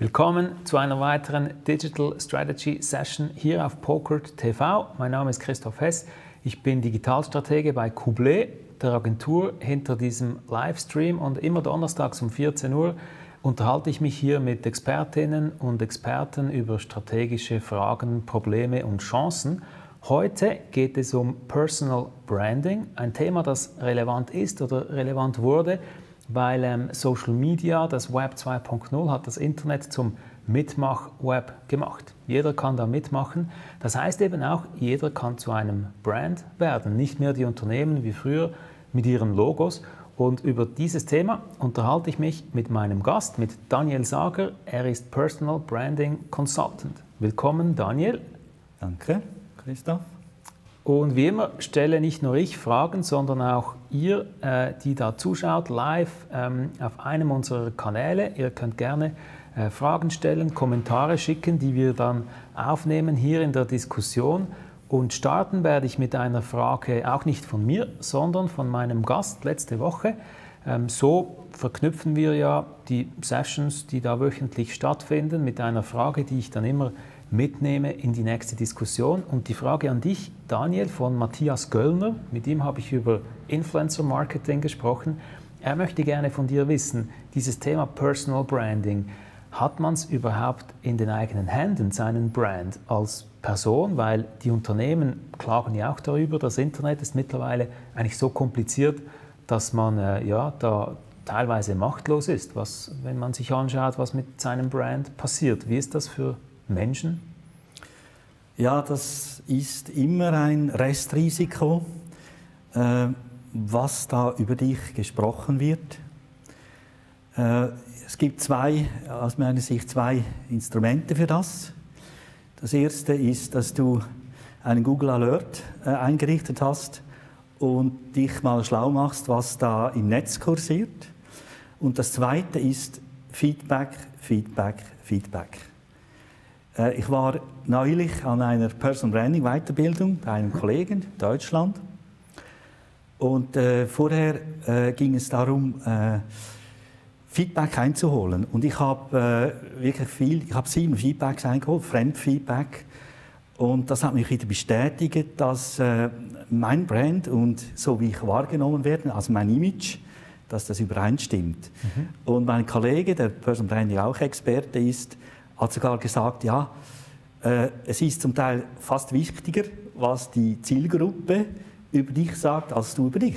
Willkommen zu einer weiteren Digital Strategy Session hier auf Pokert TV. Mein Name ist Christoph Hess. Ich bin Digitalstratege bei Coublé, der Agentur hinter diesem Livestream. Und immer donnerstags um 14 Uhr unterhalte ich mich hier mit Expertinnen und Experten über strategische Fragen, Probleme und Chancen. Heute geht es um Personal Branding, ein Thema, das relevant ist oder relevant wurde, weil ähm, Social Media, das Web 2.0, hat das Internet zum Mitmach-Web gemacht. Jeder kann da mitmachen. Das heißt eben auch, jeder kann zu einem Brand werden. Nicht mehr die Unternehmen wie früher mit ihren Logos. Und über dieses Thema unterhalte ich mich mit meinem Gast, mit Daniel Sager. Er ist Personal Branding Consultant. Willkommen, Daniel. Danke, Christoph. Und wie immer stelle nicht nur ich Fragen, sondern auch ihr, äh, die da zuschaut, live ähm, auf einem unserer Kanäle. Ihr könnt gerne äh, Fragen stellen, Kommentare schicken, die wir dann aufnehmen hier in der Diskussion. Und starten werde ich mit einer Frage auch nicht von mir, sondern von meinem Gast letzte Woche. Ähm, so verknüpfen wir ja die Sessions, die da wöchentlich stattfinden, mit einer Frage, die ich dann immer mitnehme in die nächste Diskussion. Und die Frage an dich, Daniel, von Matthias Göllner, mit ihm habe ich über Influencer Marketing gesprochen. Er möchte gerne von dir wissen, dieses Thema Personal Branding, hat man es überhaupt in den eigenen Händen, seinen Brand als Person? Weil die Unternehmen klagen ja auch darüber, das Internet ist mittlerweile eigentlich so kompliziert, dass man äh, ja, da teilweise machtlos ist, was, wenn man sich anschaut, was mit seinem Brand passiert. Wie ist das für Menschen? Ja, das ist immer ein Restrisiko, äh, was da über dich gesprochen wird. Äh, es gibt zwei, aus meiner Sicht zwei Instrumente für das. Das erste ist, dass du einen Google Alert äh, eingerichtet hast und dich mal schlau machst, was da im Netz kursiert. Und das zweite ist Feedback, Feedback, Feedback. Äh, ich war neulich an einer Person Branding Weiterbildung bei einem Kollegen in Deutschland. Und äh, vorher äh, ging es darum, äh, Feedback einzuholen. Und ich habe äh, wirklich viel, ich habe sieben Feedbacks eingeholt, Fremdfeedback. Und das hat mich wieder bestätigt, dass äh, mein Brand und so wie ich wahrgenommen werde, also mein Image, dass das übereinstimmt. Mhm. Und mein Kollege, der Person Branding auch Experte ist, hat sogar gesagt, ja, äh, es ist zum Teil fast wichtiger, was die Zielgruppe über dich sagt, als du über dich.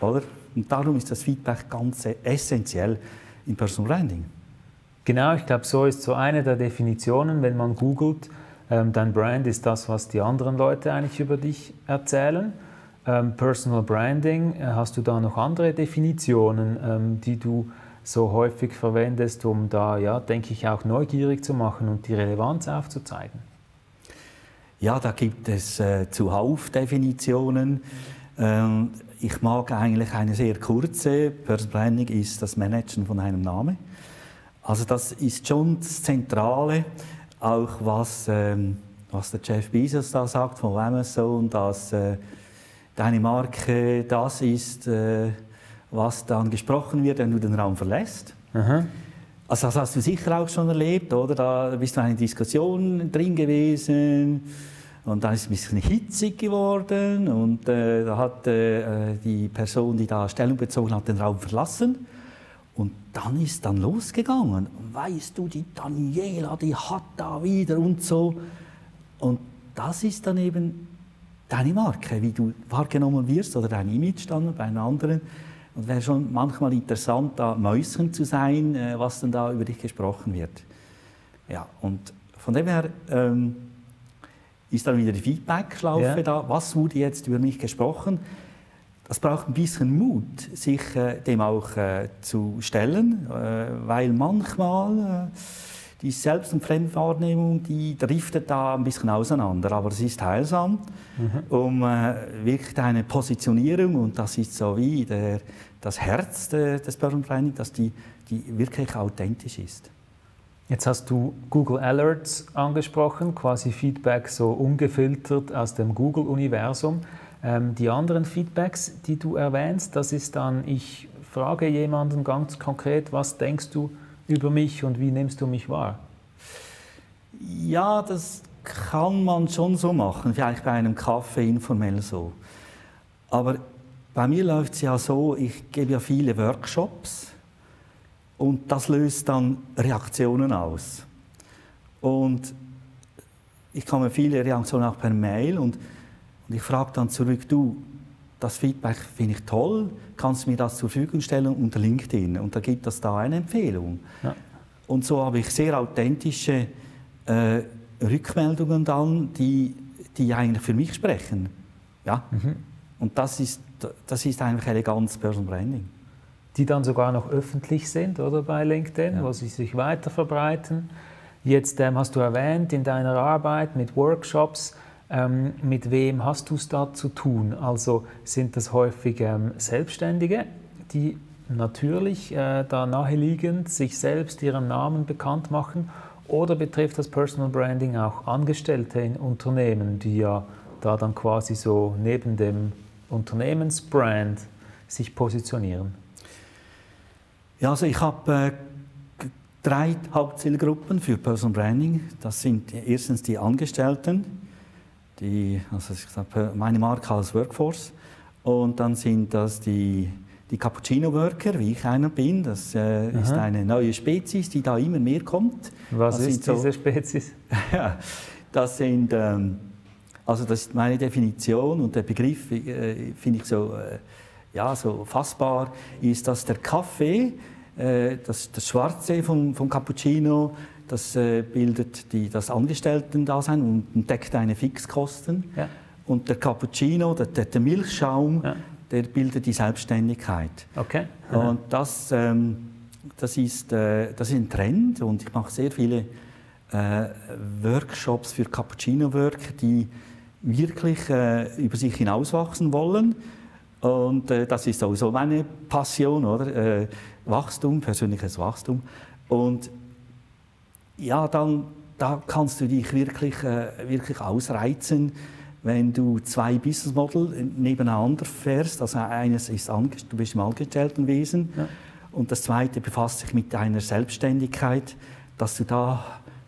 Oder? Und darum ist das Feedback ganz essentiell im Personal Branding. Genau, ich glaube, so ist so eine der Definitionen, wenn man googelt, ähm, dein Brand ist das, was die anderen Leute eigentlich über dich erzählen. Ähm, Personal Branding, äh, hast du da noch andere Definitionen, ähm, die du so häufig verwendest, um da, ja, denke ich, auch neugierig zu machen und die Relevanz aufzuzeigen? Ja, da gibt es äh, zuhauf Definitionen. Ähm, ich mag eigentlich eine sehr kurze. Personal Branding ist das Managen von einem Namen. Also das ist schon das Zentrale, auch was, ähm, was der Jeff Bezos da sagt von Amazon, dass äh, deine Marke das ist, äh, was dann gesprochen wird, wenn du den Raum verlässt. Aha. Also das hast du sicher auch schon erlebt, oder? Da bist du in einer Diskussion drin gewesen und dann ist es ein bisschen hitzig geworden und äh, da hat äh, die Person, die da Stellung bezogen hat, den Raum verlassen. Und dann ist dann losgegangen. Weißt du, die Daniela, die hat da wieder und so. Und das ist dann eben deine Marke, wie du wahrgenommen wirst oder dein Image dann bei einem anderen. Und wäre schon manchmal interessant, da Mäuschen zu sein, äh, was dann da über dich gesprochen wird. Ja, und von dem her ähm, ist dann wieder die Feedback-Schlaufe ja. da. Was wurde jetzt über mich gesprochen? Das braucht ein bisschen Mut, sich äh, dem auch äh, zu stellen, äh, weil manchmal äh, die Selbst- und Fremdwahrnehmung, die driftet da ein bisschen auseinander. Aber es ist heilsam, mhm. um äh, wirklich eine Positionierung, und das ist so wie der, das Herz des Personal Branding, dass die, die wirklich authentisch ist. Jetzt hast du Google Alerts angesprochen, quasi Feedback so ungefiltert aus dem Google-Universum. Ähm, die anderen Feedbacks, die du erwähnst, das ist dann, ich frage jemanden ganz konkret, was denkst du über mich und wie nimmst du mich wahr? Ja, das kann man schon so machen, vielleicht bei einem Kaffee informell so. Aber bei mir läuft es ja so, ich gebe ja viele Workshops und das löst dann Reaktionen aus. Und ich komme viele Reaktionen auch per Mail und, und ich frage dann zurück, du, das Feedback finde ich toll, kannst du mir das zur Verfügung stellen unter LinkedIn? Und da gibt es da eine Empfehlung. Ja. Und so habe ich sehr authentische äh, Rückmeldungen dann, die, die eigentlich für mich sprechen. Ja? Mhm. Und das ist, das ist eigentlich Eleganz Person Branding. Die dann sogar noch öffentlich sind, oder bei LinkedIn, ja. wo sie sich weiter verbreiten. Jetzt ähm, hast du erwähnt, in deiner Arbeit mit Workshops, ähm, mit wem hast du es da zu tun? Also sind das häufig ähm, Selbstständige, die natürlich äh, da naheliegend sich selbst ihren Namen bekannt machen? Oder betrifft das Personal Branding auch Angestellte in Unternehmen, die ja da dann quasi so neben dem Unternehmensbrand sich positionieren? Ja, also ich habe äh, drei Hauptzielgruppen für Personal Branding. Das sind erstens die Angestellten, die, also ich sage, meine Marke als Workforce. Und dann sind das die, die Cappuccino-Worker, wie ich einer bin. Das äh, ist eine neue Spezies, die da immer mehr kommt. Was das ist diese so, Spezies? das sind, ähm, also das ist meine Definition und der Begriff äh, finde ich so, äh, ja, so fassbar, ist, dass der Kaffee äh, das, das Schwarze vom, vom Cappuccino, das äh, bildet die, das Angestellten-Dasein und deckt eine Fixkosten. Ja. Und der Cappuccino, der, der Milchschaum, ja. der bildet die Selbstständigkeit. Okay. Und das, ähm, das, ist, äh, das ist ein Trend und ich mache sehr viele äh, Workshops für Cappuccino-Worker, die wirklich äh, über sich hinauswachsen wollen. Und äh, das ist sowieso meine Passion, oder? Wachstum, persönliches Wachstum. Und ja, dann da kannst du dich wirklich, äh, wirklich ausreizen, wenn du zwei Business Model nebeneinander fährst. Also eines ist, du bist im Angestelltenwesen ja. und das zweite befasst sich mit deiner Selbstständigkeit, dass du da,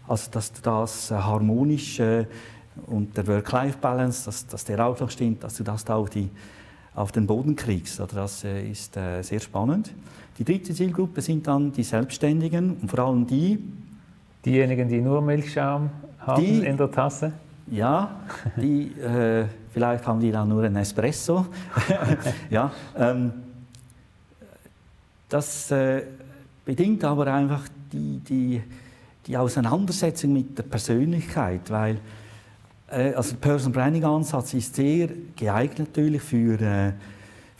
also dass du das äh, harmonisch äh, und der Work-Life-Balance, dass, dass der auch noch stimmt, dass du das da auf, die, auf den Boden kriegst. Also das äh, ist äh, sehr spannend. Die dritte Zielgruppe sind dann die Selbstständigen und vor allem die, Diejenigen, die nur Milchschaum haben die, in der Tasse? Ja, die, äh, vielleicht haben die dann nur einen Espresso. ja, ähm, das äh, bedingt aber einfach die, die, die Auseinandersetzung mit der Persönlichkeit, weil äh, also der Person Branding Ansatz ist sehr geeignet natürlich für äh,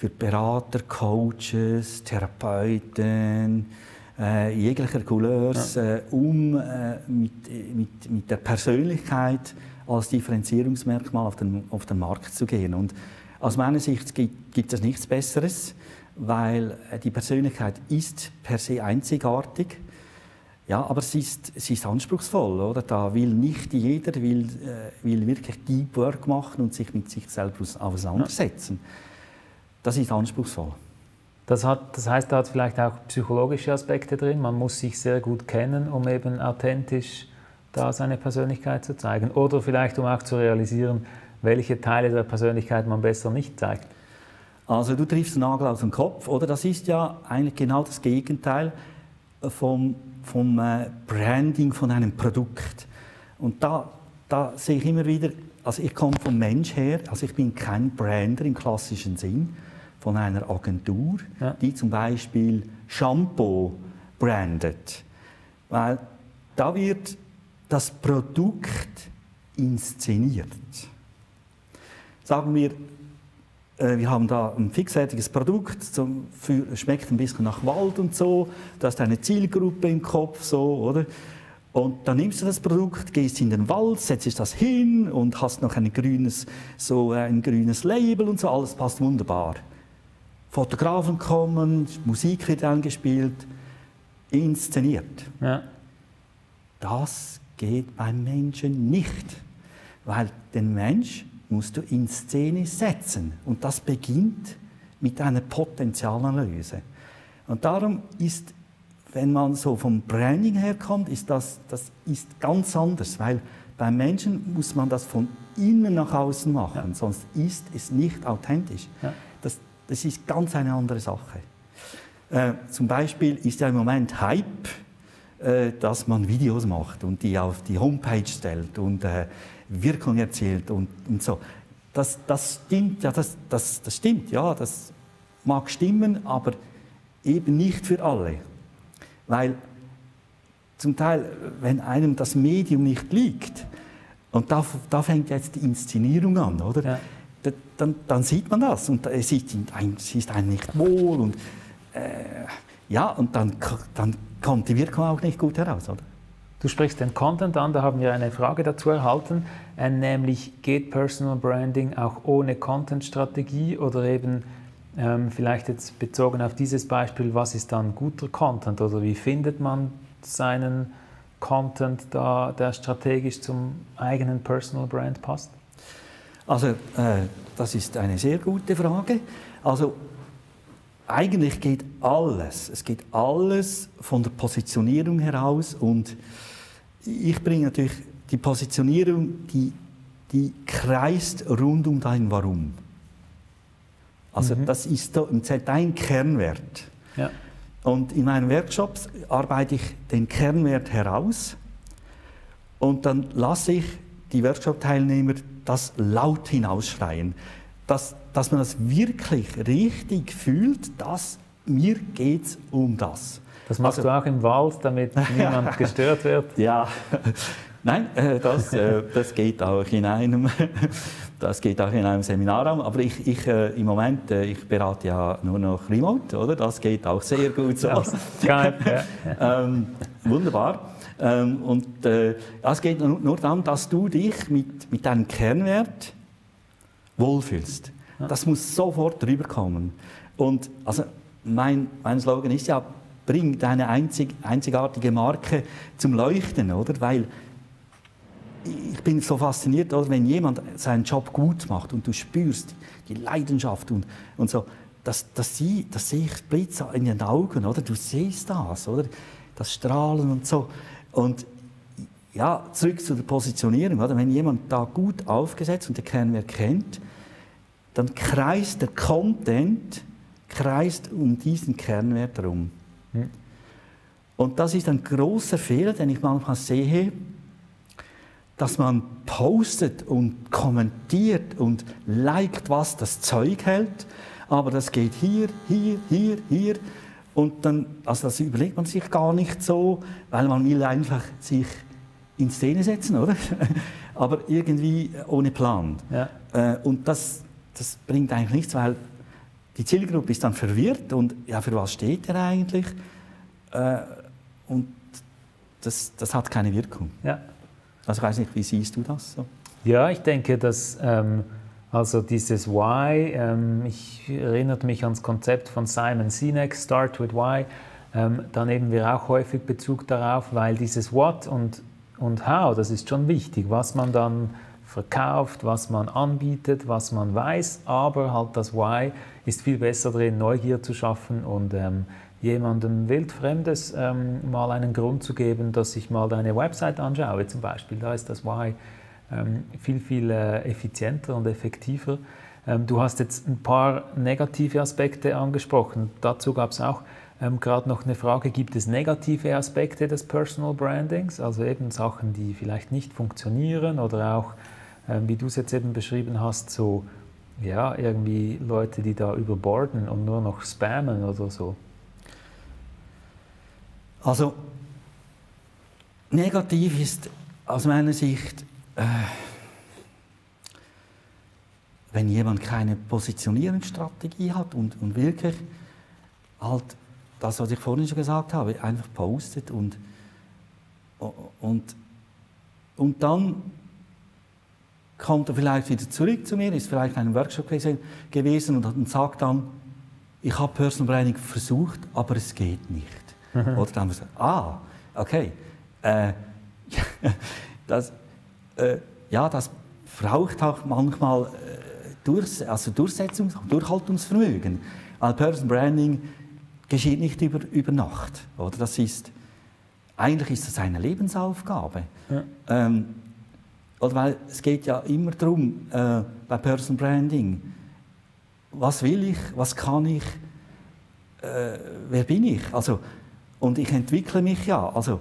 für Berater, Coaches, Therapeuten, äh, jeglicher Couleurs, ja. äh, um äh, mit, mit, mit der Persönlichkeit als Differenzierungsmerkmal auf den, auf den Markt zu gehen. Und aus meiner Sicht gibt, gibt es nichts Besseres, weil äh, die Persönlichkeit ist per se einzigartig. Ja, aber sie ist, sie ist anspruchsvoll, oder? Da will nicht jeder, will, äh, will wirklich Deep Work machen und sich mit sich selbst auseinandersetzen. Ja. Das ist anspruchsvoll. Das, hat, das heißt, da hat vielleicht auch psychologische Aspekte drin. Man muss sich sehr gut kennen, um eben authentisch da seine Persönlichkeit zu zeigen. Oder vielleicht, um auch zu realisieren, welche Teile der Persönlichkeit man besser nicht zeigt. Also du triffst den Nagel auf den Kopf, oder? Das ist ja eigentlich genau das Gegenteil vom, vom äh, Branding von einem Produkt. Und da, da sehe ich immer wieder, also ich komme vom Mensch her, also ich bin kein Brander im klassischen Sinn, von einer Agentur, ja. die zum Beispiel Shampoo brandet. Weil da wird das Produkt inszeniert. Sagen wir, äh, wir haben da ein fixfertiges Produkt, zum, für, schmeckt ein bisschen nach Wald und so, da ist eine Zielgruppe im Kopf, so, oder? Und dann nimmst du das Produkt, gehst in den Wald, setzt das hin und hast noch ein grünes, so ein grünes Label und so, alles passt wunderbar. Fotografen kommen, Musik wird eingespielt, inszeniert. Ja. Das geht beim Menschen nicht, weil den Mensch musst du in Szene setzen und das beginnt mit einer Potenzialanalyse. Und darum ist wenn man so vom Branding herkommt, ist das, das ist ganz anders, weil beim Menschen muss man das von innen nach außen machen, ja. sonst ist es nicht authentisch. Ja. Das, ist ganz eine andere Sache. Äh, zum Beispiel ist ja im Moment Hype, äh, dass man Videos macht und die auf die Homepage stellt und äh, Wirkung erzielt und, und so. Das, das stimmt, ja, das, das, das stimmt, ja, das mag stimmen, aber eben nicht für alle. Weil zum Teil, wenn einem das Medium nicht liegt, und da, da fängt jetzt die Inszenierung an, oder? Ja. Da, dann, dann, sieht man das und es ist, es ist einem nicht wohl und äh, ja, und dann, dann kommt die Wirkung auch nicht gut heraus, oder? Du sprichst den Content an, da haben wir eine Frage dazu erhalten, äh, nämlich geht Personal Branding auch ohne Content-Strategie oder eben ähm, vielleicht jetzt bezogen auf dieses Beispiel, was ist dann guter Content oder wie findet man seinen Content, da, der strategisch zum eigenen Personal Brand passt? Also äh, das ist eine sehr gute Frage. Also eigentlich geht alles, es geht alles von der Positionierung heraus und ich bringe natürlich die Positionierung, die, die kreist rund um dein Warum. Also mhm. das ist dein Kernwert. Ja. Und in meinen Workshops arbeite ich den Kernwert heraus und dann lasse ich die Workshop-Teilnehmer das laut hinausschreien, dass, dass man das wirklich richtig fühlt, dass mir geht um das. Das machst also, du auch im Wald, damit niemand gestört wird? Ja, nein, äh, das, äh, das geht auch in einem das geht auch in einem Seminarraum, aber ich, ich äh, im Moment, ich berate ja nur noch remote, oder? Das geht auch sehr gut so. ja, ähm, wunderbar. Ähm, und äh, es geht nur, nur darum, dass du dich mit, mit deinem Kernwert wohlfühlst. Das muss sofort rüberkommen. Und also mein, mein Slogan ist ja, bring deine einzig, einzigartige Marke zum Leuchten, oder? Weil ich bin so fasziniert, oder, wenn jemand seinen Job gut macht und du spürst die Leidenschaft und, und so, das, das, sie, das sehe ich Blitz in den Augen, oder? Du siehst das, oder? Das Strahlen und so. Und ja, zurück zu der Positionierung, oder? Wenn jemand da gut aufgesetzt und der Kernwert kennt, dann kreist der Content kreist um diesen Kernwert herum. Hm. Und das ist ein großer Fehler, den ich manchmal sehe, dass man postet und kommentiert und liked, was das Zeug hält, aber das geht hier, hier, hier, hier und dann, also das überlegt man sich gar nicht so, weil man will einfach sich in Szene setzen, oder? aber irgendwie ohne Plan. Ja. Äh, und das, das bringt eigentlich nichts, weil die Zielgruppe ist dann verwirrt und ja, für was steht er eigentlich? Äh, und das, das hat keine Wirkung. Ja. Also ich weiß nicht, wie siehst du das? So? Ja, ich denke, dass ähm, also dieses Why, ähm, ich erinnere mich ans Konzept von Simon Sinek, Start with Why, ähm, da nehmen wir auch häufig Bezug darauf, weil dieses What und, und How, das ist schon wichtig, was man dann verkauft, was man anbietet, was man weiß, aber halt das Why ist viel besser drin, Neugier zu schaffen und ähm, jemandem Wildfremdes ähm, mal einen Grund zu geben, dass ich mal deine Website anschaue zum Beispiel. Da ist das Why viel, viel äh, effizienter und effektiver. Ähm, du hast jetzt ein paar negative Aspekte angesprochen. Dazu gab es auch ähm, gerade noch eine Frage, gibt es negative Aspekte des Personal Brandings, also eben Sachen, die vielleicht nicht funktionieren oder auch, ähm, wie du es jetzt eben beschrieben hast, so ja, irgendwie Leute, die da überborden und nur noch spammen oder so. Also negativ ist aus meiner Sicht, äh, wenn jemand keine Positionierungsstrategie hat und, und wirklich halt das, was ich vorhin schon gesagt habe, einfach postet und, und, und dann kommt er vielleicht wieder zurück zu mir, ist vielleicht in einem Workshop gewesen und, sagt dann, ich habe Personal Branding versucht, aber es geht nicht. Oder dann haben wir gesagt, ah, okay, äh, das, äh, ja, das braucht auch manchmal äh, durch, also Durchsetzungs-, Durchhaltungsvermögen. Weil Person Branding geschieht nicht über, über Nacht. Oder? Das ist, eigentlich ist das eine Lebensaufgabe. Ja. Ähm, oder weil es geht ja immer darum, äh, bei Personal Branding, was will ich, was kann ich, äh, wer bin ich? Also, und ich entwickle mich ja. Also,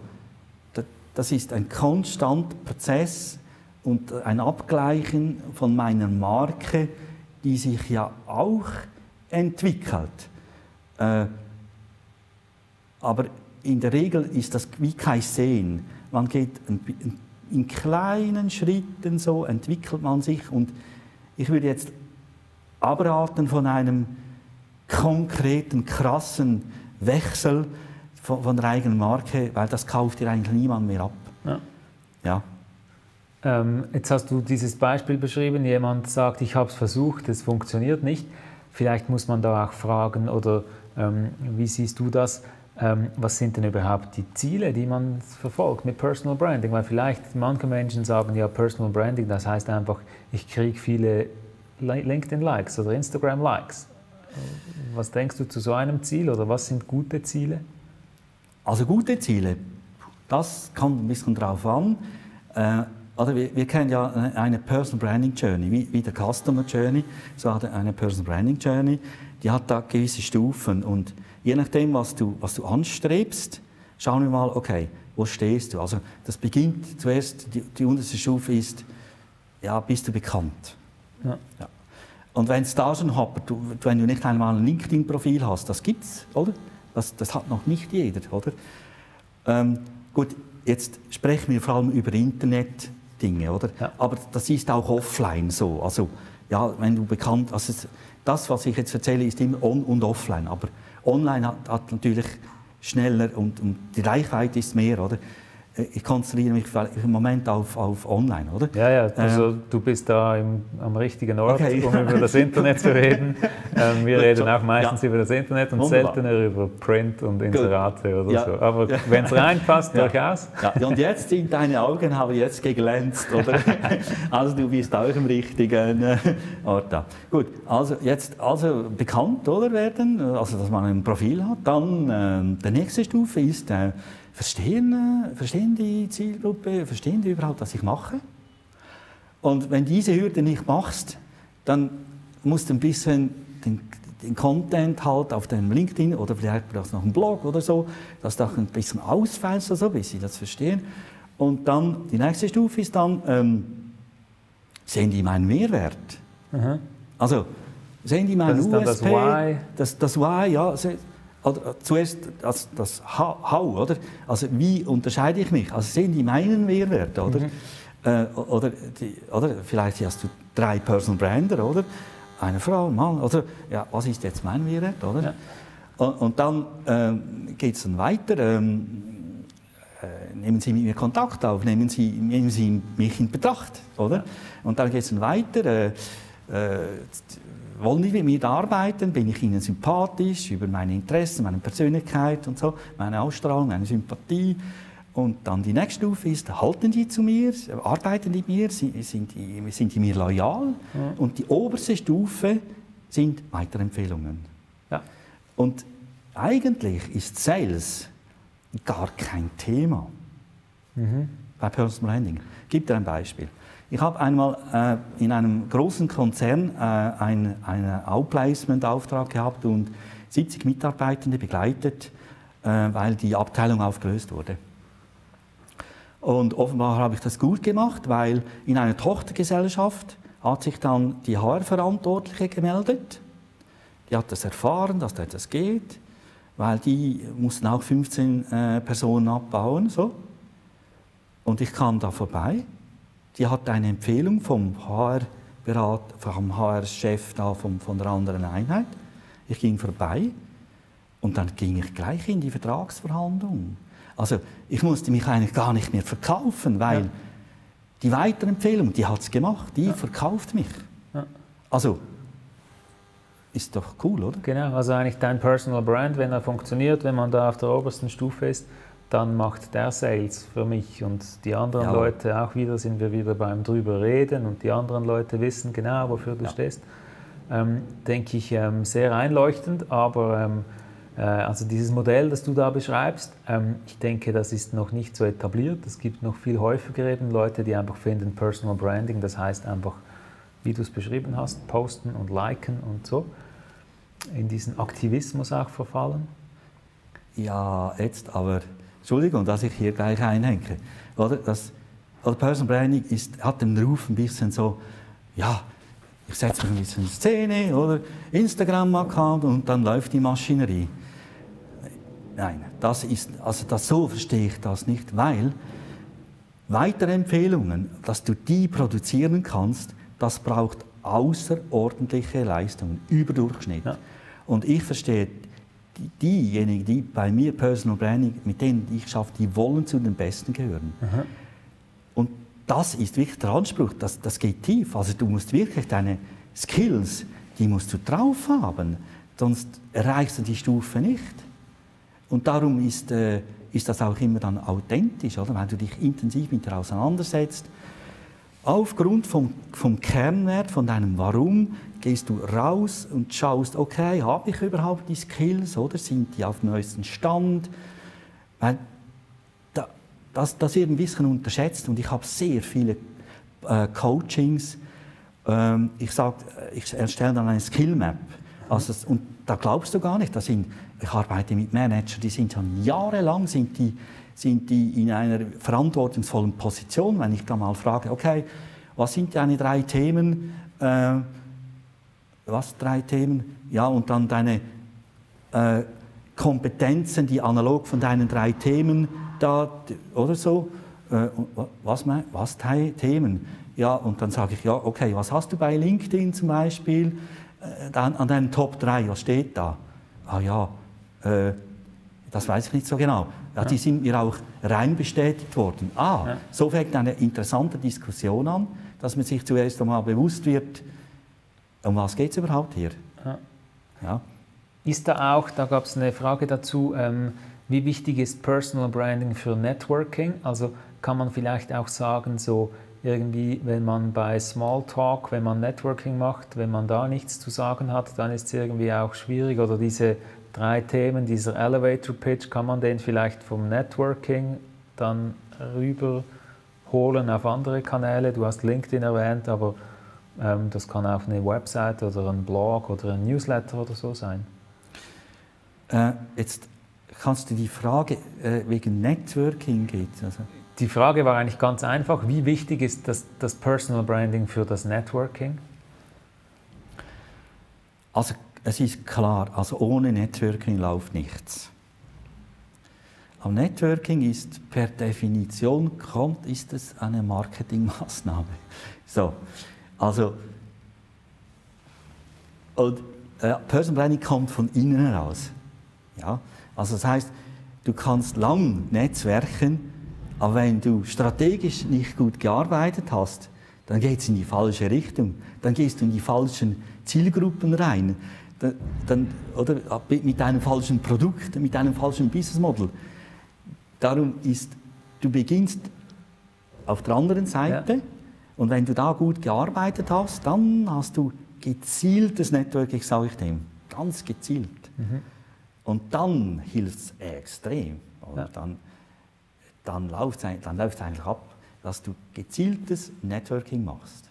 das ist ein konstanter Prozess und ein Abgleichen von meiner Marke, die sich ja auch entwickelt. Äh, aber in der Regel ist das wie kein Sehen. Man geht in kleinen Schritten so, entwickelt man sich und ich würde jetzt abraten von einem konkreten, krassen Wechsel von, von der eigenen Marke, weil das kauft dir eigentlich niemand mehr ab. Ja. ja. Ähm, jetzt hast du dieses Beispiel beschrieben, jemand sagt, ich habe es versucht, es funktioniert nicht. Vielleicht muss man da auch fragen, oder ähm, wie siehst du das? Ähm, was sind denn überhaupt die Ziele, die man verfolgt mit Personal Branding? Weil vielleicht manche Menschen sagen, ja, Personal Branding, das heißt einfach, ich kriege viele LinkedIn-Likes oder Instagram-Likes. Was denkst du zu so einem Ziel oder was sind gute Ziele? Also gute Ziele, das kommt ein bisschen drauf an. Äh, also wir, wir, kennen ja eine Personal Branding Journey, wie, wie der Customer Journey, so hat eine Personal Branding Journey, die hat da gewisse Stufen und je nachdem, was du, was du anstrebst, schauen wir mal, okay, wo stehst du? Also das beginnt zuerst, die, die unterste Stufe ist, ja, bist du bekannt? Ja. ja. Und wenn es da schon hapert, du, wenn du nicht einmal ein LinkedIn-Profil hast, das gibt's, oder? Das, das hat noch nicht jeder, oder? Ähm, gut, jetzt sprechen wir vor allem über Internet-Dinge, oder? Ja. Aber das ist auch offline so. Also, ja, wenn du bekannt, also das, was ich jetzt erzähle, ist immer on und offline. Aber online hat, hat natürlich schneller und, und die Reichweite ist mehr, oder? Ich konzentriere mich im Moment auf, auf Online, oder? Ja, ja, also ähm, du bist da im, am richtigen Ort, okay. um über das Internet zu reden. Ähm, wir reden auch meistens ja. über das Internet und Wunderbar. seltener über Print und Inserate oder ja. so. Aber ja. wenn es reinpasst, durchaus. Ja. Und jetzt sind deine Augen haben jetzt geglänzt, oder? also du bist auch im richtigen äh, Ort da. Gut, also jetzt also bekannt oder werden, also dass man ein Profil hat. Dann äh, die nächste Stufe ist äh, verstehen, verstehen die Zielgruppe, verstehen die überhaupt, was ich mache? Und wenn diese Hürde nicht machst, dann musst du ein bisschen den, den Content halt auf deinem LinkedIn oder vielleicht brauchst du noch einen Blog oder so, dass du auch ein bisschen ausfällst, so, bis sie das verstehen. Und dann, die nächste Stufe ist dann, ähm, sehen die meinen Mehrwert? Mhm. Also, sehen die meinen das USP? Das Why? Das, das Why, ja. Oder äh, zuerst das, das How, oder? Also wie unterscheide ich mich? Also sehen die meinen Mehrwert, oder? Mhm. Äh, oder, die, oder vielleicht hast du drei Personal Brander, oder? Eine Frau, Mann, oder? Ja, was ist jetzt mein Mehrwert, oder? Ja. Und, und, dann ähm, geht es dann weiter. Ähm, äh, nehmen Sie mit mir Kontakt auf, nehmen Sie, nehmen Sie mich in Betracht, oder? Ja. Und dann geht es dann weiter. Äh, äh wollen die mit mir arbeiten? Bin ich ihnen sympathisch über meine Interessen, meine Persönlichkeit und so, meine Ausstrahlung, meine Sympathie? Und dann die nächste Stufe ist, halten die zu mir, arbeiten die mit mir, sind die, sind die mir loyal? Ja. Und die oberste Stufe sind Weiterempfehlungen. Ja. Und eigentlich ist Sales gar kein Thema mhm. bei Personal Branding. Gebe dir ein Beispiel. Ich habe einmal äh, in einem großen Konzern äh, einen ein Outplacement-Auftrag gehabt und 70 Mitarbeitende begleitet, äh, weil die Abteilung aufgelöst wurde. Und offenbar habe ich das gut gemacht, weil in einer Tochtergesellschaft hat sich dann die HR-Verantwortliche gemeldet. Die hat das erfahren, dass da etwas geht, weil die mussten auch 15 äh, Personen abbauen. So. Und ich kam da vorbei die hat eine Empfehlung vom HR-Berat, vom HR-Chef da von, von der anderen Einheit. Ich ging vorbei und dann ging ich gleich in die Vertragsverhandlung. Also ich musste mich eigentlich gar nicht mehr verkaufen, weil ja. die Weiterempfehlung, die hat es gemacht, die ja. verkauft mich. Ja. Also ist doch cool, oder? Genau, also eigentlich dein Personal Brand, wenn er funktioniert, wenn man da auf der obersten Stufe ist, dann macht der Sales für mich und die anderen ja. Leute auch wieder, sind wir wieder beim drüber reden und die anderen Leute wissen genau, wofür du ja. stehst. Ähm, denke ich, ähm, sehr einleuchtend, aber ähm, Äh, also dieses Modell, das du da beschreibst, ähm, ich denke, das ist noch nicht so etabliert. Es gibt noch viel häufiger eben Leute, die einfach finden, Personal Branding, das heißt einfach, wie du es beschrieben hast, posten und liken und so, in diesen Aktivismus auch verfallen. Ja, jetzt aber, Entschuldigung, dass ich hier gleich einhänge. Oder? Das, oder Personal Branding ist, hat den Ruf ein bisschen so, ja, ich setze mich ein bisschen in Szene oder Instagram-Account und dann läuft die Maschinerie. Nein, das ist, also das, so verstehe ich das nicht, weil weitere Empfehlungen, dass du die produzieren kannst, das braucht außerordentliche Leistungen, Überdurchschnitt. Ja. Und ich verstehe, diejenigen, die bei mir Personal Branding, mit denen ich schaffe, die wollen zu den Besten gehören. Mhm. Und das ist wirklich der Anspruch, das, das geht tief. Also du musst wirklich deine Skills, die musst du drauf haben, sonst erreichst du die Stufe nicht. Und darum ist, äh, ist das auch immer dann authentisch, oder? wenn du dich intensiv mit dir auseinandersetzt. Aufgrund vom, vom Kernwert, von deinem Warum, gehst du raus und schaust, okay, habe ich überhaupt die Skills oder sind die auf dem neuesten Stand? Weil da, das, das wird ein bisschen unterschätzt und ich habe sehr viele äh, Coachings. Ähm, ich ich erstelle dann eine Skillmap. Also, und da glaubst du gar nicht, da sind ich arbeite mit Managern, die sind schon jahrelang sind die, sind die in einer verantwortungsvollen Position. Wenn ich da mal frage, okay, was sind deine drei Themen? Äh, was drei Themen? Ja, und dann deine äh, Kompetenzen, die analog von deinen drei Themen da, oder so. Äh, was, was Themen? Ja, und dann sage ich, ja, okay, was hast du bei LinkedIn zum Beispiel? Äh, dann an deinen Top 3, was steht da? Ah ja, äh, das weiß ich nicht so genau. Ja, die sind mir auch rein bestätigt worden. Ah, ja. so fängt eine interessante Diskussion an, dass man sich zuerst einmal bewusst wird, um was geht es überhaupt hier? Ja. ja. Ist da auch, da gab es eine Frage dazu, ähm, wie wichtig ist Personal Branding für Networking? Also kann man vielleicht auch sagen, so irgendwie, wenn man bei Smalltalk, wenn man Networking macht, wenn man da nichts zu sagen hat, dann ist es irgendwie auch schwierig oder diese drei Themen, dieser Elevator Pitch, kann man den vielleicht vom Networking dann rüberholen auf andere Kanäle? Du hast LinkedIn erwähnt, aber ähm, das kann auch eine Website oder ein Blog oder ein Newsletter oder so sein. Äh, jetzt kannst du die Frage äh, wegen Networking geht. Also. Die Frage war eigentlich ganz einfach. Wie wichtig ist das, das Personal Branding für das Networking? Also es ist klar, also ohne Networking läuft nichts. Aber Networking ist per Definition kommt, ist es eine Marketingmaßnahme. So, also und äh, Personal Branding kommt von innen heraus. Ja, also das heißt, du kannst lang netzwerken, aber wenn du strategisch nicht gut gearbeitet hast, dann geht es in die falsche Richtung. Dann gehst du in die falschen Zielgruppen rein dann, oder, mit einem falschen Produkt, mit einem falschen Business Model. Darum ist, du beginnst auf der anderen Seite ja. und wenn du da gut gearbeitet hast, dann hast du gezieltes Networking, sage ich dem, ganz gezielt. Mhm. Und dann hilft es extrem. Ja. Dann, dann läuft es dann eigentlich ab, dass du gezieltes Networking machst.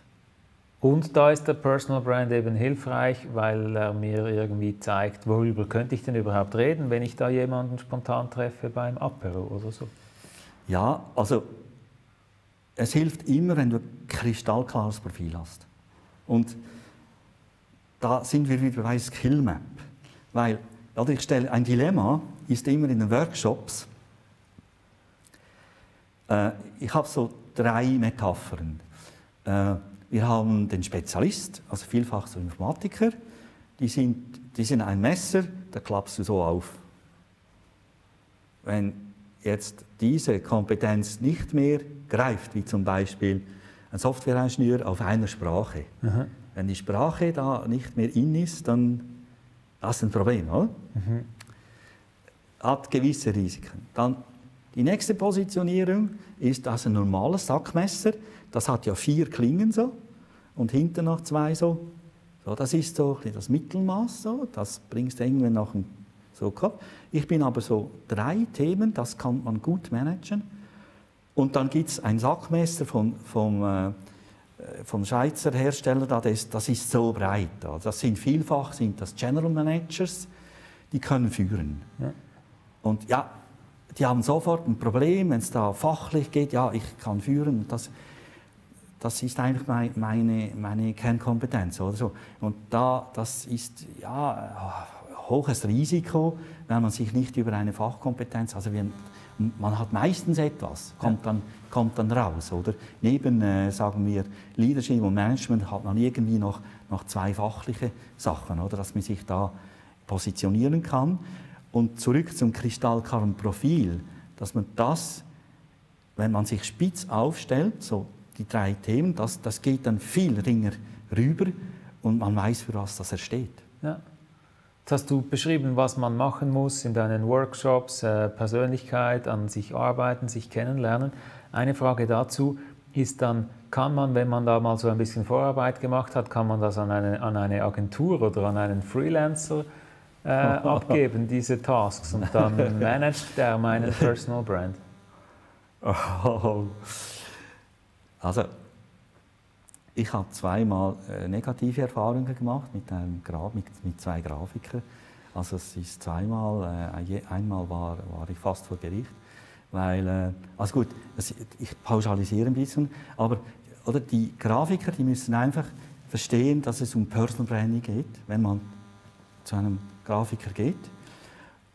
Und da ist der Personal Brand eben hilfreich, weil er mir irgendwie zeigt, worüber könnte ich denn überhaupt reden, wenn ich da jemanden spontan treffe beim Apero oder so. Ja, also es hilft immer, wenn du ein kristallklares Profil hast. Und da sind wir wieder bei Skill Map. Weil, also ich stelle, ein Dilemma ist immer in den Workshops, äh, ich habe so drei Metaphern. Äh, wir haben den Spezialist, also vielfach so Informatiker, die sind, die sind ein Messer, da klappst du so auf. Wenn jetzt diese Kompetenz nicht mehr greift, wie zum Beispiel ein Softwareingenieur auf einer Sprache, mhm. wenn die Sprache da nicht mehr in ist, dann hast du ein Problem, oder? Mhm. Hat gewisse Risiken. Dann die nächste Positionierung ist das ein normales Sackmesser. Das hat ja vier Klingen so und hinten noch zwei so. so das ist so das Mittelmaß. So. Das bringst du irgendwann nach dem so Ich bin aber so drei Themen, das kann man gut managen. Und dann gibt es ein Sackmesser von, vom, äh, vom Schweizer Hersteller, das, das ist so breit. Das sind vielfach sind das General Managers, die können führen. Ja. Und ja, die haben sofort ein Problem, wenn es da fachlich geht, ja, ich kann führen. Das, das ist eigentlich meine, meine Kernkompetenz. Oder so. Und da, das ist ja, hohes Risiko, wenn man sich nicht über eine Fachkompetenz, also wir, man hat meistens etwas, kommt dann, kommt dann raus. Oder? Neben, äh, sagen wir, Leadership und Management hat man irgendwie noch, noch zwei fachliche Sachen, oder? dass man sich da positionieren kann. Und zurück zum kristallklaren Profil, dass man das, wenn man sich spitz aufstellt, so die drei Themen, das, das geht dann viel ringer rüber und man weiß, für was das er steht. Ja. Jetzt hast du beschrieben, was man machen muss in deinen Workshops, äh, Persönlichkeit, an sich arbeiten, sich kennenlernen. Eine Frage dazu ist dann, kann man, wenn man da mal so ein bisschen Vorarbeit gemacht hat, kann man das an eine, an eine Agentur oder an einen Freelancer äh, abgeben, diese Tasks, und dann managt der meinen Personal Brand? Also, ich habe zweimal äh, negative Erfahrungen gemacht mit, einem Gra mit, mit zwei Grafikern. Also es ist zweimal, äh, einmal war, war ich fast vor Gericht, weil, äh, also gut, ich pauschalisiere ein bisschen, aber oder die Grafiker, die müssen einfach verstehen, dass es um Personal Branding geht, wenn man zu einem Grafiker geht.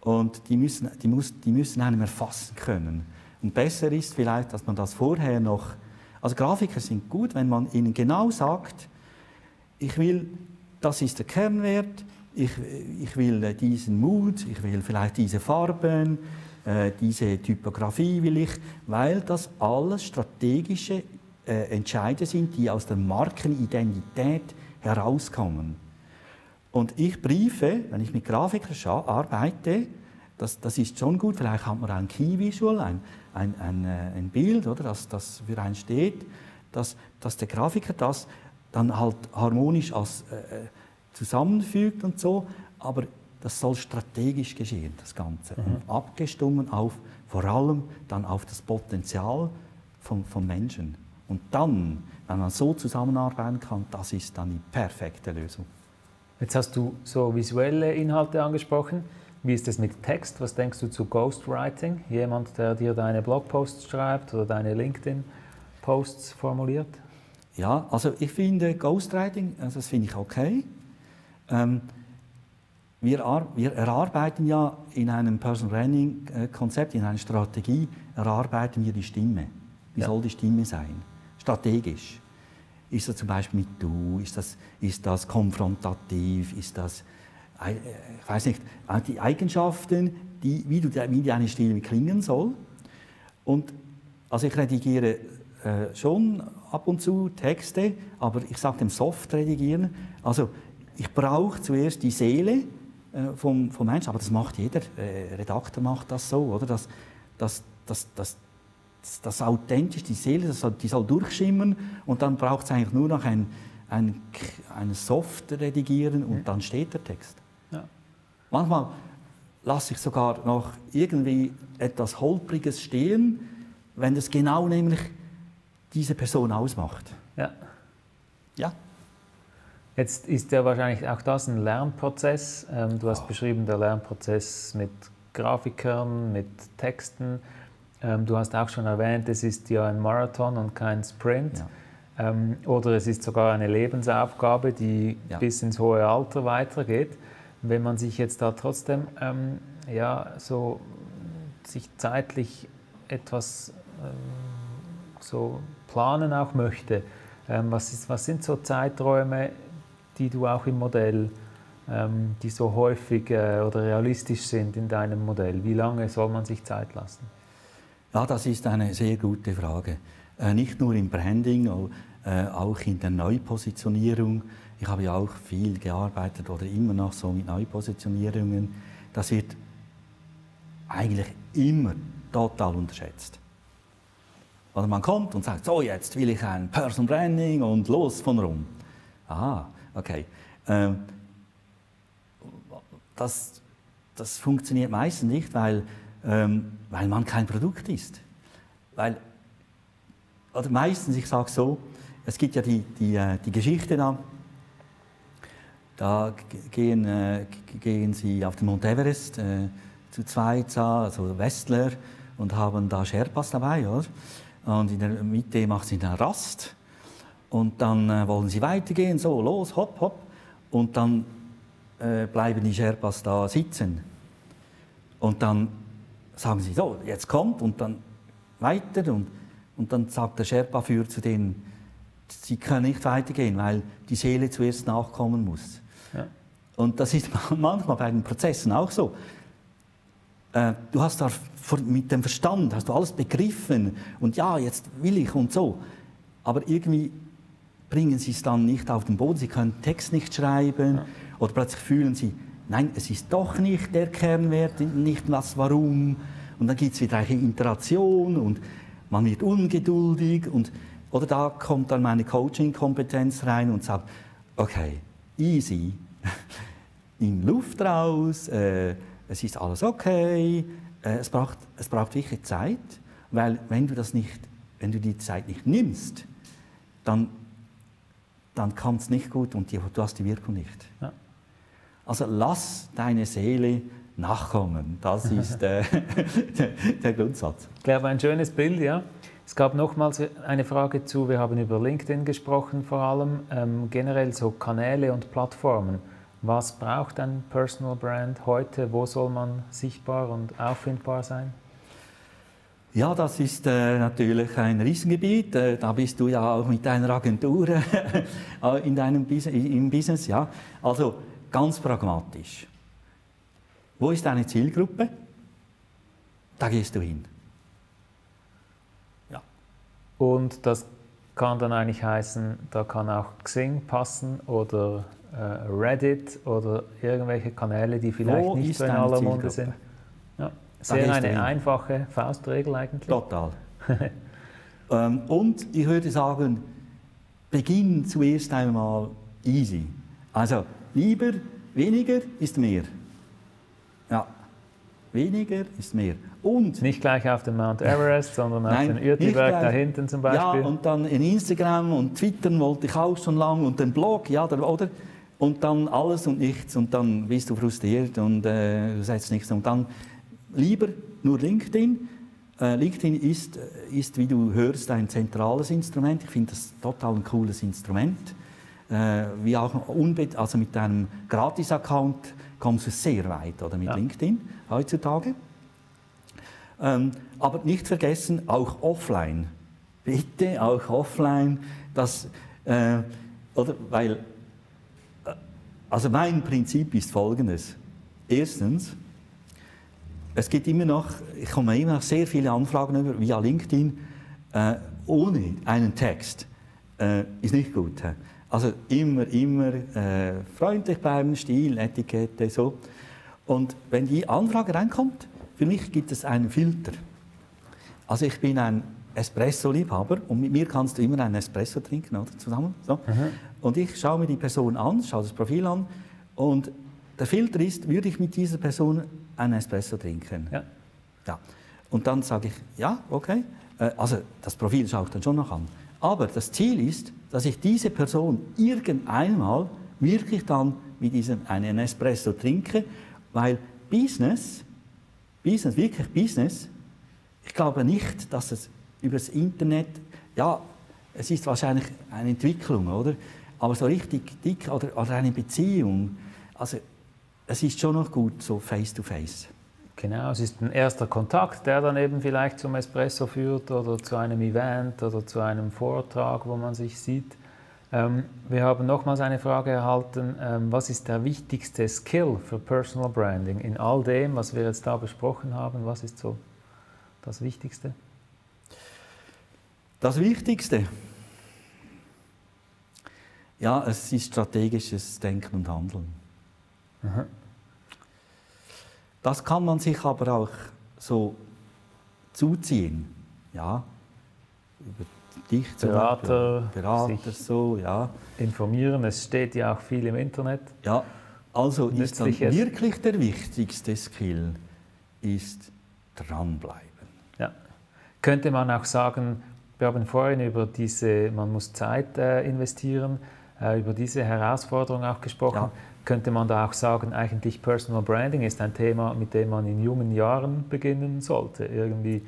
Und die müssen, die, muss, die müssen einem erfassen können. Und besser ist vielleicht, dass man das vorher noch also Grafiker sind gut, wenn man ihnen genau sagt, ich will, das ist der Kernwert, ich, ich will äh, diesen Mut, ich will vielleicht diese Farben, äh, diese Typografie will ich, weil das alles strategische äh, Entscheide sind, die aus der Markenidentität herauskommen. Und ich briefe, wenn ich mit Grafikern arbeite, das, das ist schon gut, vielleicht hat man ein Key Visual, ein, ein, ein, äh, ein Bild, oder, das, das für einen steht, dass, dass der Grafiker das dann halt harmonisch als, äh, äh, zusammenfügt und so, aber das soll strategisch geschehen, das Ganze. Mhm. Und abgestimmt auf, vor allem dann auf das Potenzial von, von Menschen. Und dann, wenn man so zusammenarbeiten kann, das ist dann die perfekte Lösung. Jetzt hast du so visuelle Inhalte angesprochen. Wie ist es mit Text? Was denkst du zu Ghostwriting? Jemand, der dir deine Blogposts schreibt oder deine LinkedIn-Posts formuliert? Ja, also ich finde Ghostwriting, also das finde ich okay. Ähm, wir, wir, erarbeiten ja in einem Personal Branding-Konzept, in einer Strategie, erarbeiten wir die Stimme. Wie ja. soll die Stimme sein? Strategisch. Ist das zum Beispiel mit Du? Ist das, ist das konfrontativ? Ist das ich weiß nicht, die Eigenschaften, die, wie, du, wie deine Stimme klingen soll. Und also ich redigiere äh, schon ab und zu Texte, aber ich sage dem Soft redigieren. Also ich brauche zuerst die Seele äh, vom, vom Menschen, aber das macht jeder äh, Redakteur macht das so, oder? Das, das, das, das, das, das authentisch, die Seele, das soll, die soll durchschimmern und dann braucht es eigentlich nur noch ein, ein, ein Soft redigieren und dann steht der Text. Manchmal lasse ich sogar noch irgendwie etwas Holpriges stehen, wenn es genau nämlich diese Person ausmacht. Ja. Ja. Jetzt ist ja wahrscheinlich auch das ein Lernprozess. Ähm, du hast oh. beschrieben, der Lernprozess mit Grafikern, mit Texten. Ähm, du hast auch schon erwähnt, es ist ja ein Marathon und kein Sprint. Ja. Ähm, oder es ist sogar eine Lebensaufgabe, die ja. bis ins hohe Alter weitergeht wenn man sich jetzt da trotzdem ähm, ja, so sich zeitlich etwas ähm, so planen auch möchte, ähm, was, ist, was sind so Zeiträume, die du auch im Modell, ähm, die so häufig äh, oder realistisch sind in deinem Modell? Wie lange soll man sich Zeit lassen? Ja, das ist eine sehr gute Frage. Äh, nicht nur im Branding, äh, auch in der Neupositionierung ich habe ja auch viel gearbeitet oder immer noch so mit Neupositionierungen. Das wird eigentlich immer total unterschätzt. Oder man kommt und sagt, so jetzt will ich ein Personal Branding und los von rum. Ah, okay. Ähm, das, das funktioniert meistens nicht, weil, ähm, weil man kein Produkt ist. Weil, oder meistens, ich sage so, es gibt ja die, die, äh, die Geschichte da, da gehen, äh, gehen sie auf den Mount Everest äh, zu zweit, also Westler, und haben da Sherpas dabei. Oder? Und in der Mitte macht sie eine Rast. Und dann äh, wollen sie weitergehen, so los, hopp, hopp. Und dann äh, bleiben die Sherpas da sitzen. Und dann sagen sie, so, jetzt kommt und dann weiter. Und, und dann sagt der Sherpa-Führer zu denen, sie können nicht weitergehen, weil die Seele zuerst nachkommen muss. Ja. Und das ist manchmal bei den Prozessen auch so. Äh, du hast da mit dem Verstand, hast du alles begriffen und ja, jetzt will ich und so. Aber irgendwie bringen sie es dann nicht auf den Boden, sie können Text nicht schreiben ja. oder plötzlich fühlen sie, nein, es ist doch nicht der Kernwert, nicht das Warum. Und dann gibt es wieder eine Interaktion und man wird ungeduldig und oder da kommt dann meine Coaching-Kompetenz rein und sagt, okay, easy, nimm Luft raus, äh, es ist alles okay, äh, es, braucht, es braucht wirklich Zeit, weil wenn du, das nicht, wenn du die Zeit nicht nimmst, dann, dann kann es nicht gut und die, du hast die Wirkung nicht. Ja. Also lass deine Seele nachkommen. Das ist äh, der, Grundsatz. Ich glaube, ein schönes Bild, ja. Es gab nochmals eine Frage zu, wir haben über LinkedIn gesprochen vor allem, ähm, generell so Kanäle und Plattformen. Was braucht ein Personal Brand heute? Wo soll man sichtbar und auffindbar sein? Ja, das ist äh, natürlich ein Riesengebiet. Äh, da bist du ja auch mit deiner Agentur äh, in deinem Bus im Business. Ja. Also ganz pragmatisch. Wo ist deine Zielgruppe? Da gehst du hin. Ja. Und das kann dann eigentlich heißen, da kann auch Xing passen oder äh, Reddit oder irgendwelche Kanäle, die vielleicht Wo nicht so in aller Munde sind. Ja, sehr eine einfache Faustregel eigentlich. Total. ähm, und ich würde sagen, beginn zuerst einmal easy. Also lieber weniger ist mehr. Ja, weniger ist mehr. Und nicht gleich auf den Mount Everest, sondern auf den Uertiberg da hinten zum Beispiel. Ja, und dann in Instagram und Twittern wollte ich auch schon lange und den Blog, ja, oder? und dann alles und nichts und dann bist du frustriert und äh, du sagst nichts. Und dann lieber nur LinkedIn. Äh, LinkedIn ist, äh, ist, wie du hörst, ein zentrales Instrument. Ich finde das total ein cooles Instrument. Äh, wie auch also mit einem Gratis-Account kommst du sehr weit oder mit ja. LinkedIn heutzutage. Ähm, aber nicht vergessen, auch offline. Bitte auch offline, das, äh, oder, weil also mein Prinzip ist folgendes. Erstens, es gibt immer noch, ich komme immer noch sehr viele Anfragen über via LinkedIn äh, ohne einen Text. Äh, ist nicht gut. Also immer, immer äh, freundlich bleiben, Stil, Etikette, so. Und wenn die Anfrage reinkommt, für mich gibt es einen Filter. Also ich bin ein Espresso-Liebhaber und mit mir kannst du immer einen Espresso trinken, oder? Zusammen. So. Mhm. Und ich schaue mir die Person an, schaue das Profil an und der Filter ist, würde ich mit dieser Person einen Espresso trinken? Ja. ja. Und dann sage ich, ja, okay. Äh, also das Profil schaue ich dann schon noch an. Aber das Ziel ist, dass ich diese Person irgendeinmal wirklich dann mit diesem einen Espresso trinke, weil Business, Business, wirklich Business, ich glaube nicht, dass es über das Internet, ja, es ist wahrscheinlich eine Entwicklung, oder? Aber so richtig dick oder, oder eine Beziehung, also es ist schon noch gut, so face to face. Genau, es ist ein erster Kontakt, der dann eben vielleicht zum Espresso führt oder zu einem Event oder zu einem Vortrag, wo man sich sieht. Ähm, wir haben nochmals eine Frage erhalten, ähm, was ist der wichtigste Skill für Personal Branding? In all dem, was wir jetzt da besprochen haben, was ist so das Wichtigste? Das Wichtigste, ja, es ist strategisches Denken und Handeln. Mhm. Das kann man sich aber auch so zuziehen, ja, über dich zum Berater, Berater so, ja. Informieren, es steht ja auch viel im Internet. Ja. Also ist dann wirklich der wichtigste Skill ist dranbleiben. Ja. Könnte man auch sagen, wir haben vorhin über diese, man muss Zeit äh, investieren, äh, über diese Herausforderung auch gesprochen. Ja. Könnte man da auch sagen, eigentlich Personal Branding ist ein Thema, mit dem man in jungen Jahren beginnen sollte. Irgendwie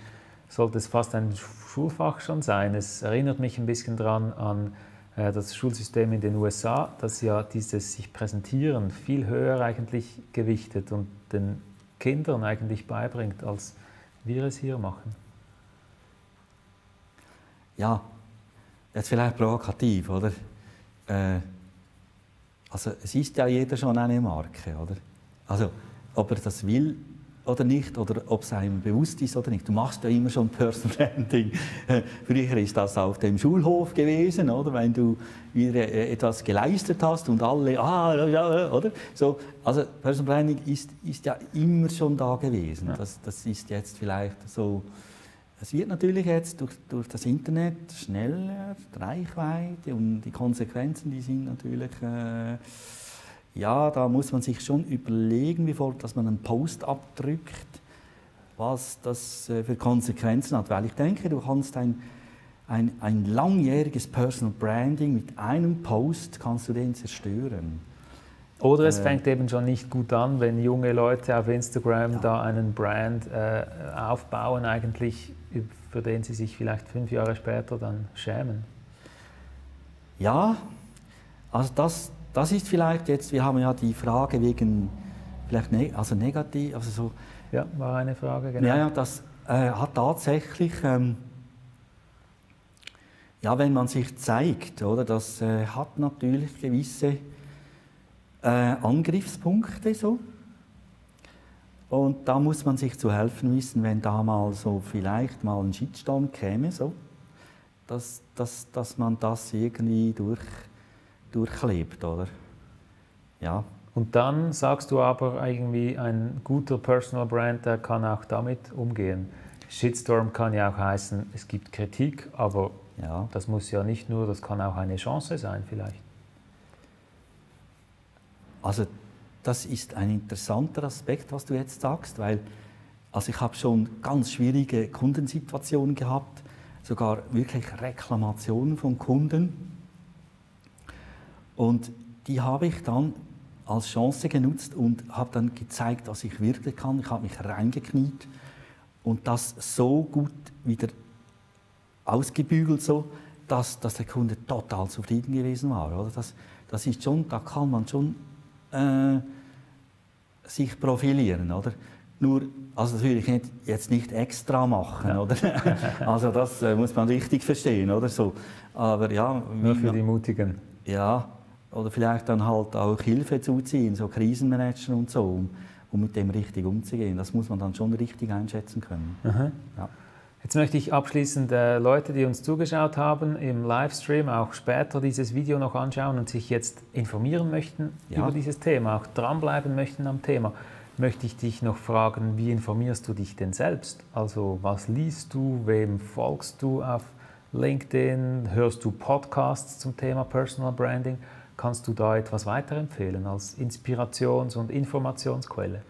sollte es fast ein Schulfach schon sein. Es erinnert mich ein bisschen daran an äh, das Schulsystem in den USA, das ja dieses sich präsentieren viel höher eigentlich gewichtet und den Kindern eigentlich beibringt, als wir es hier machen. Ja, jetzt vielleicht provokativ, oder? Äh, also es ist ja jeder schon eine Marke, oder? Also ob er das will oder nicht, oder ob es einem bewusst ist oder nicht. Du machst ja immer schon Personal Branding. Früher ist das auf dem Schulhof gewesen, oder? Wenn du wieder äh, etwas geleistet hast und alle, ah, ja, oder? So, also Personal Branding ist, ist ja immer schon da gewesen. Ja. Das, das ist jetzt vielleicht so, es wird natürlich jetzt durch, durch das Internet schneller, die Reichweite und die Konsequenzen, die sind natürlich... Äh, ja, da muss man sich schon überlegen, bevor dass man einen Post abdrückt, was das äh, für Konsequenzen hat. Weil ich denke, du kannst ein, ein, ein langjähriges Personal Branding mit einem Post kannst du den zerstören. Oder es äh, fängt eben schon nicht gut an, wenn junge Leute auf Instagram ja. da einen Brand äh, aufbauen, eigentlich für den sie sich vielleicht fünf Jahre später dann schämen. Ja, also das, das ist vielleicht jetzt, wir haben ja die Frage wegen, vielleicht ne, also negativ, also so. Ja, war eine Frage, genau. Ja, ja das äh, hat tatsächlich, ähm, ja, wenn man sich zeigt, oder, das äh, hat natürlich gewisse äh, Angriffspunkte so. Und da muss man sich zu helfen wissen, wenn da mal so vielleicht mal ein Shitstorm käme, so, dass, dass, dass man das irgendwie durch durchlebt, oder? Ja. Und dann sagst du aber irgendwie, ein guter Personal Brand, der kann auch damit umgehen. Shitstorm kann ja auch heißen, es gibt Kritik, aber ja. das muss ja nicht nur, das kann auch eine Chance sein vielleicht. Also das ist ein interessanter Aspekt, was du jetzt sagst, weil also ich habe schon ganz schwierige Kundensituationen gehabt, sogar wirklich Reklamationen von Kunden, und die habe ich dann als Chance genutzt und habe dann gezeigt, was ich wirklich kann. Ich habe mich reingekniet und das so gut wieder ausgebügelt, so, dass, dass der Kunde total zufrieden gewesen war. Oder? Das, das ist schon, da kann man schon äh, sich profilieren. Oder? Nur, also das will ich nicht, jetzt nicht extra machen, ja. oder? Also das äh, muss man richtig verstehen, oder so. Aber ja, nur für die Mutigen. Ja, oder vielleicht dann halt auch Hilfe zuziehen, so Krisenmanager und so, um, um mit dem richtig umzugehen. Das muss man dann schon richtig einschätzen können. Ja. Jetzt möchte ich abschließend äh, Leute, die uns zugeschaut haben im Livestream, auch später dieses Video noch anschauen und sich jetzt informieren möchten ja. über dieses Thema, auch dranbleiben möchten am Thema, möchte ich dich noch fragen, wie informierst du dich denn selbst? Also was liest du, wem folgst du auf LinkedIn, hörst du Podcasts zum Thema Personal Branding? Kannst du da etwas weiterempfehlen als Inspirations- und Informationsquelle?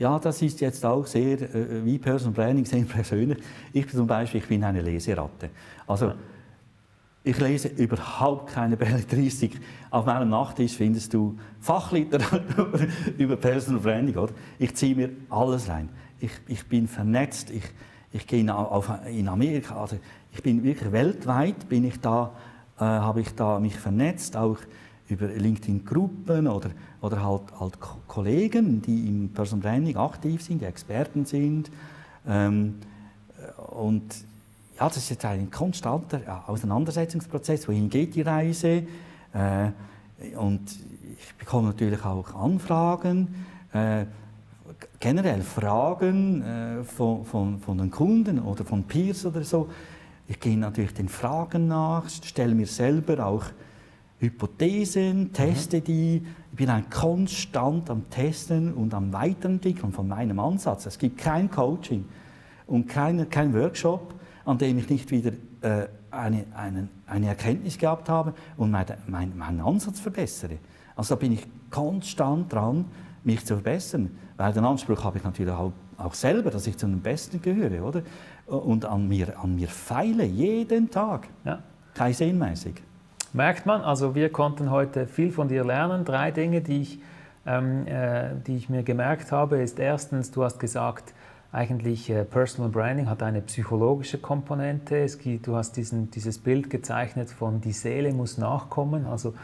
Ja, das ist jetzt auch sehr, äh, wie Personal Branding, sehr persönlich. Ich zum Beispiel, ich bin eine Leseratte. Also, ich lese überhaupt keine Belletristik. Auf meinem Nachttisch findest du Fachliteratur über Personal Branding. Oder? Ich ziehe mir alles rein. Ich, ich bin vernetzt. Ich, ich gehe in Amerika. Also ich bin wirklich weltweit bin ich da, äh, habe ich da mich vernetzt. Auch über LinkedIn-Gruppen oder, oder halt, halt Kollegen, die im Personal Branding aktiv sind, die Experten sind. Ähm, und ja, das ist jetzt ein konstanter Auseinandersetzungsprozess. Wohin geht die Reise? Äh, und ich bekomme natürlich auch Anfragen, äh, generell Fragen äh, von, von, von den Kunden oder von Peers oder so. Ich gehe natürlich den Fragen nach, stelle mir selber auch Hypothesen, teste die. Ich bin ein konstant am Testen und am Weiterentwickeln von meinem Ansatz. Es gibt kein Coaching und kein, kein Workshop, an dem ich nicht wieder äh, eine, eine, eine Erkenntnis gehabt habe und meine, mein, meinen Ansatz verbessere. Also da bin ich konstant dran, mich zu verbessern. Weil den Anspruch habe ich natürlich auch, auch selber, dass ich zu den Besten gehöre, oder? Und an mir, an mir feile, jeden Tag. Ja. Kein sinnmäßig. Merkt man, also wir konnten heute viel von dir lernen. Drei Dinge, die ich, ähm, äh, die ich mir gemerkt habe, ist erstens, du hast gesagt, eigentlich äh, Personal Branding hat eine psychologische Komponente. Es gibt, du hast diesen, dieses Bild gezeichnet von die Seele muss nachkommen. Also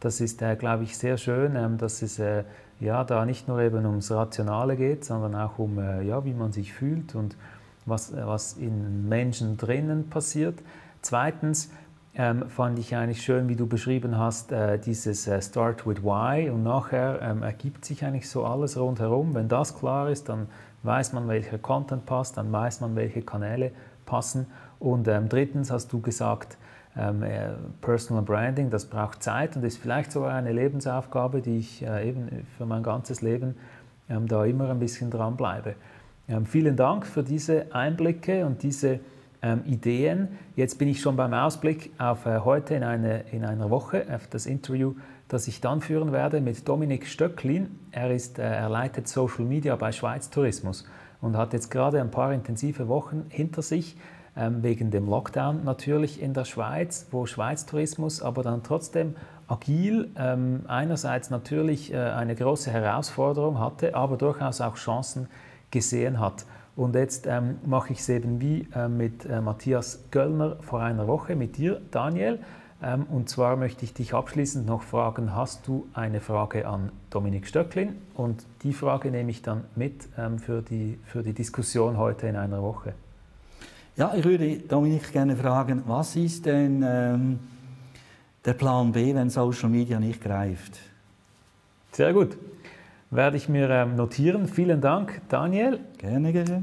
das ist, äh, glaube ich, sehr schön, ähm, dass es äh, ja, da nicht nur eben ums Rationale geht, sondern auch um, äh, ja, wie man sich fühlt und was, was in Menschen drinnen passiert. Zweitens, ähm, fand ich eigentlich schön, wie du beschrieben hast, äh, dieses äh, Start with Why und nachher ähm, ergibt sich eigentlich so alles rundherum. Wenn das klar ist, dann weiß man, welcher Content passt, dann weiß man, welche Kanäle passen. Und ähm, drittens hast du gesagt, ähm, äh, Personal Branding, das braucht Zeit und ist vielleicht sogar eine Lebensaufgabe, die ich äh, eben für mein ganzes Leben ähm, da immer ein bisschen dranbleibe. Ähm, vielen Dank für diese Einblicke und diese ähm, Ideen. Jetzt bin ich schon beim Ausblick auf äh, heute in, eine, in einer Woche, auf das Interview, das ich dann führen werde mit Dominik Stöcklin. Er, ist, äh, er leitet Social Media bei Schweiz Tourismus und hat jetzt gerade ein paar intensive Wochen hinter sich, ähm, wegen dem Lockdown natürlich in der Schweiz, wo Schweiz Tourismus aber dann trotzdem agil ähm, einerseits natürlich äh, eine große Herausforderung hatte, aber durchaus auch Chancen gesehen hat. Und jetzt ähm, mache ich es eben wie äh, mit äh, Matthias Göllner vor einer Woche, mit dir, Daniel. Ähm, und zwar möchte ich dich abschließend noch fragen, hast du eine Frage an Dominik Stöcklin? Und die Frage nehme ich dann mit ähm, für, die, für die Diskussion heute in einer Woche. Ja, ich würde Dominik gerne fragen, was ist denn ähm, der Plan B, wenn Social Media nicht greift? Sehr gut werde ich mir ähm, notieren. Vielen Dank, Daniel. Gerne, gerne.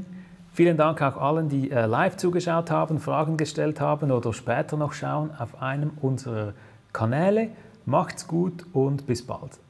Vielen Dank auch allen, die äh, live zugeschaut haben, Fragen gestellt haben oder später noch schauen auf einem unserer Kanäle. Macht's gut und bis bald.